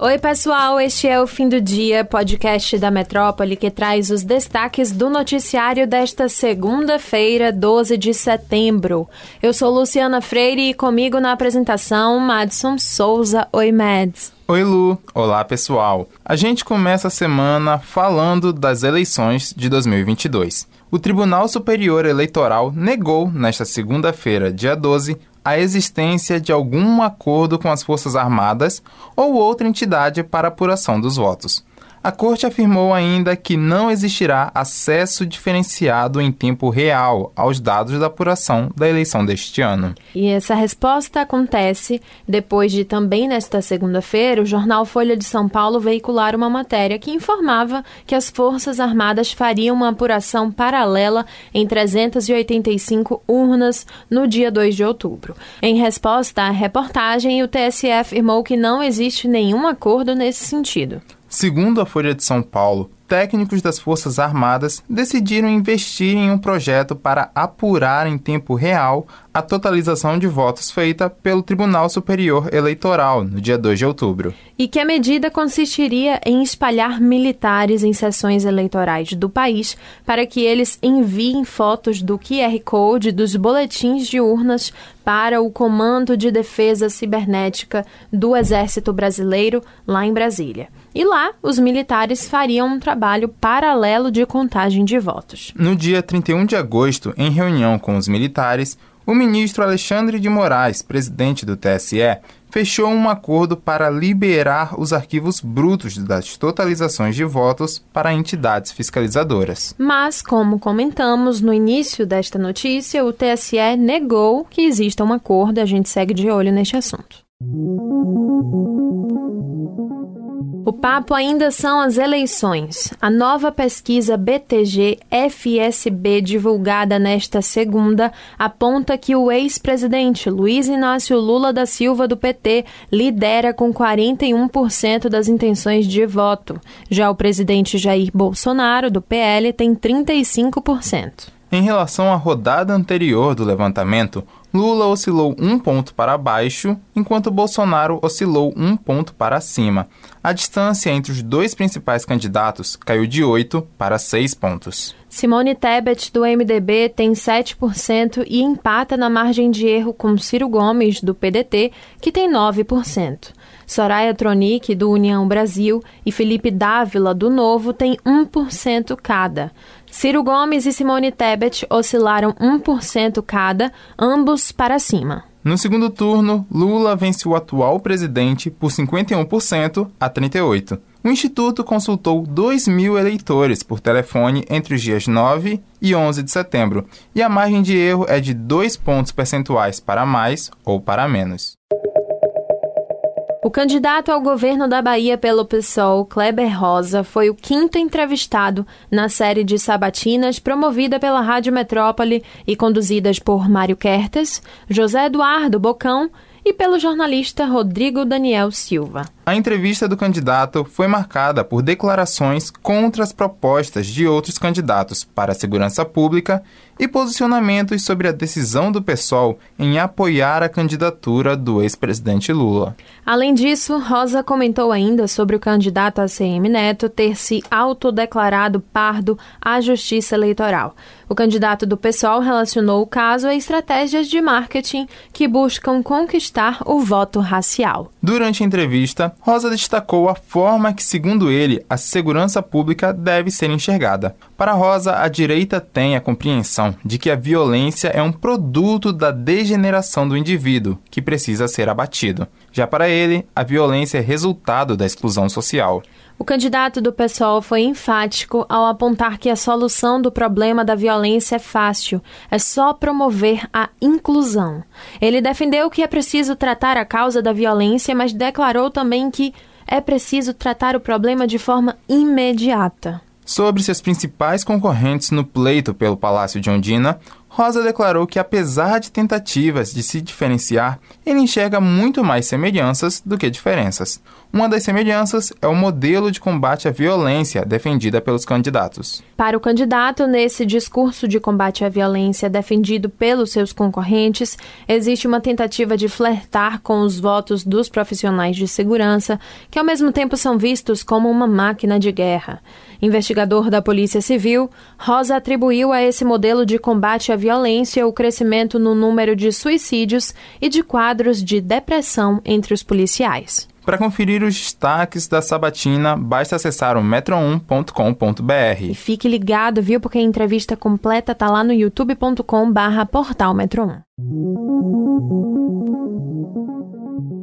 Oi, pessoal, este é o Fim do Dia, podcast da Metrópole que traz os destaques do noticiário desta segunda-feira, 12 de setembro. Eu sou Luciana Freire e comigo na apresentação, Madison Souza. Oi, Mads. Oi, Lu. Olá, pessoal. A gente começa a semana falando das eleições de 2022. O Tribunal Superior Eleitoral negou, nesta segunda-feira, dia 12, a existência de algum acordo com as Forças Armadas ou outra entidade para apuração dos votos. A corte afirmou ainda que não existirá acesso diferenciado em tempo real aos dados da apuração da eleição deste ano. E essa resposta acontece depois de também nesta segunda-feira o jornal Folha de São Paulo veicular uma matéria que informava que as Forças Armadas fariam uma apuração paralela em 385 urnas no dia 2 de outubro. Em resposta à reportagem, o TSE afirmou que não existe nenhum acordo nesse sentido. Segundo a Folha de São Paulo, técnicos das Forças Armadas decidiram investir em um projeto para apurar em tempo real a totalização de votos feita pelo Tribunal Superior Eleitoral no dia 2 de outubro. E que a medida consistiria em espalhar militares em sessões eleitorais do país para que eles enviem fotos do QR Code dos boletins de urnas para o Comando de Defesa Cibernética do Exército Brasileiro lá em Brasília. E lá, os militares fariam um trabalho paralelo de contagem de votos. No dia 31 de agosto, em reunião com os militares, o ministro Alexandre de Moraes, presidente do TSE, fechou um acordo para liberar os arquivos brutos das totalizações de votos para entidades fiscalizadoras. Mas, como comentamos no início desta notícia, o TSE negou que exista um acordo e a gente segue de olho neste assunto. O papo ainda são as eleições. A nova pesquisa BTG-FSB, divulgada nesta segunda, aponta que o ex-presidente Luiz Inácio Lula da Silva, do PT, lidera com 41% das intenções de voto. Já o presidente Jair Bolsonaro, do PL, tem 35%. Em relação à rodada anterior do levantamento, Lula oscilou um ponto para baixo, enquanto Bolsonaro oscilou um ponto para cima. A distância entre os dois principais candidatos caiu de 8 para 6 pontos. Simone Tebet, do MDB, tem 7% e empata na margem de erro com Ciro Gomes, do PDT, que tem 9%. Soraya Tronic, do União Brasil, e Felipe Dávila, do Novo, têm 1% cada. Ciro Gomes e Simone Tebet oscilaram 1% cada, ambos para cima. No segundo turno, Lula vence o atual presidente por 51% a 38%. O Instituto consultou 2 mil eleitores por telefone entre os dias 9 e 11 de setembro, e a margem de erro é de 2 pontos percentuais para mais ou para menos. O candidato ao governo da Bahia pelo PSOL, Kleber Rosa, foi o quinto entrevistado na série de sabatinas promovida pela Rádio Metrópole e conduzidas por Mário Kertes, José Eduardo Bocão e pelo jornalista Rodrigo Daniel Silva. A entrevista do candidato foi marcada por declarações contra as propostas de outros candidatos para a segurança pública e posicionamentos sobre a decisão do PSOL em apoiar a candidatura do ex-presidente Lula. Além disso, Rosa comentou ainda sobre o candidato ACM Neto ter se autodeclarado pardo à Justiça Eleitoral. O candidato do PSOL relacionou o caso a estratégias de marketing que buscam conquistar o voto racial. Durante a entrevista, Rosa destacou a forma que, segundo ele, a segurança pública deve ser enxergada. Para Rosa, a direita tem a compreensão de que a violência é um produto da degeneração do indivíduo, que precisa ser abatido. Já para ele, a violência é resultado da exclusão social. O candidato do PSOL foi enfático ao apontar que a solução do problema da violência é fácil, é só promover a inclusão. Ele defendeu que é preciso tratar a causa da violência, mas declarou também que é preciso tratar o problema de forma imediata. Sobre seus principais concorrentes no pleito pelo Palácio de Ondina, Rosa declarou que, apesar de tentativas de se diferenciar, ele enxerga muito mais semelhanças do que diferenças. Uma das semelhanças é o modelo de combate à violência defendida pelos candidatos. Para o candidato, nesse discurso de combate à violência defendido pelos seus concorrentes, existe uma tentativa de flertar com os votos dos profissionais de segurança, que ao mesmo tempo são vistos como uma máquina de guerra. Investigador da Polícia Civil, Rosa atribuiu a esse modelo de combate à violência o crescimento no número de suicídios e de quadros de depressão entre os policiais. Para conferir os destaques da sabatina, basta acessar o metro1.com.br. E fique ligado, viu? Porque a entrevista completa tá lá no youtube.com/barra portal Metro1.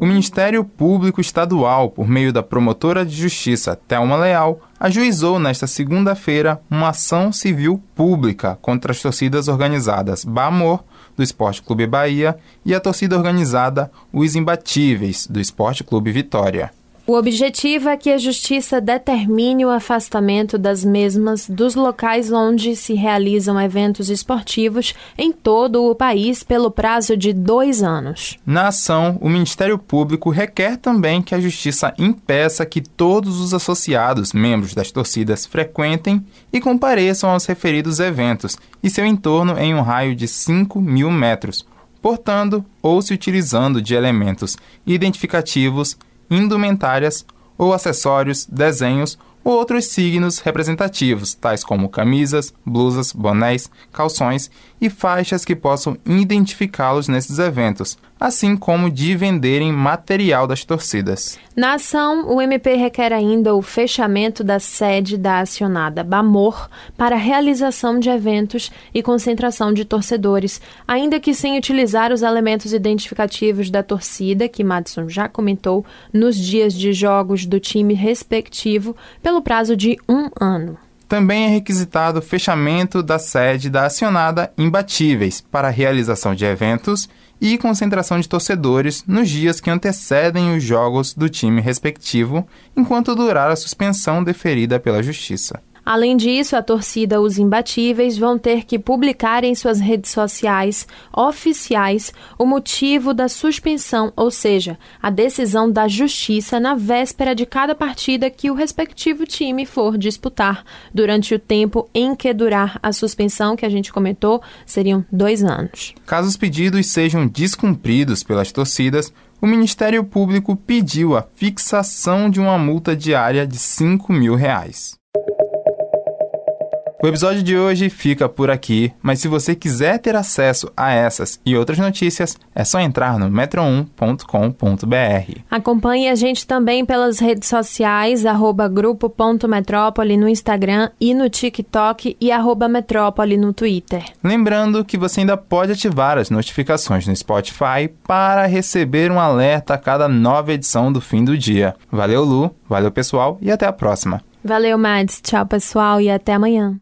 O Ministério Público Estadual, por meio da promotora de justiça Thelma Leal, ajuizou nesta segunda-feira uma ação civil pública contra as torcidas organizadas Bamor, do Esporte Clube Bahia, e a torcida organizada Os Imbatíveis, do Esporte Clube Vitória. O objetivo é que a Justiça determine o afastamento das mesmas dos locais onde se realizam eventos esportivos em todo o país pelo prazo de dois anos. Na ação, o Ministério Público requer também que a Justiça impeça que todos os associados, membros das torcidas, frequentem e compareçam aos referidos eventos e seu entorno em um raio de 5 mil metros, portando ou se utilizando de elementos identificativos indumentárias ou acessórios, desenhos ou outros signos representativos, tais como camisas, blusas, bonés, calções e faixas que possam identificá-los nesses eventos, assim como de venderem material das torcidas. Na ação, o MP requer ainda o fechamento da sede da acionada Bamor para realização de eventos e concentração de torcedores, ainda que sem utilizar os elementos identificativos da torcida, que Madison já comentou, nos dias de jogos do time respectivo, pelo prazo de um ano. Também é requisitado o fechamento da sede da acionada Imbatíveis para realização de eventos e concentração de torcedores nos dias que antecedem os jogos do time respectivo, enquanto durar a suspensão deferida pela Justiça. Além disso, a torcida Os Imbatíveis vão ter que publicar em suas redes sociais oficiais o motivo da suspensão, ou seja, a decisão da justiça na véspera de cada partida que o respectivo time for disputar durante o tempo em que durar a suspensão, que a gente comentou, seriam dois anos. Caso os pedidos sejam descumpridos pelas torcidas, o Ministério Público pediu a fixação de uma multa diária de 5 mil reais. O episódio de hoje fica por aqui, mas se você quiser ter acesso a essas e outras notícias, é só entrar no metro1.com.br. Acompanhe a gente também pelas redes sociais, arroba grupo.metrópole no Instagram e no TikTok e arroba metrópole no Twitter. Lembrando que você ainda pode ativar as notificações no Spotify para receber um alerta a cada nova edição do fim do dia. Valeu, Lu, valeu pessoal e até a próxima. Valeu, Mads. Tchau, pessoal, e até amanhã.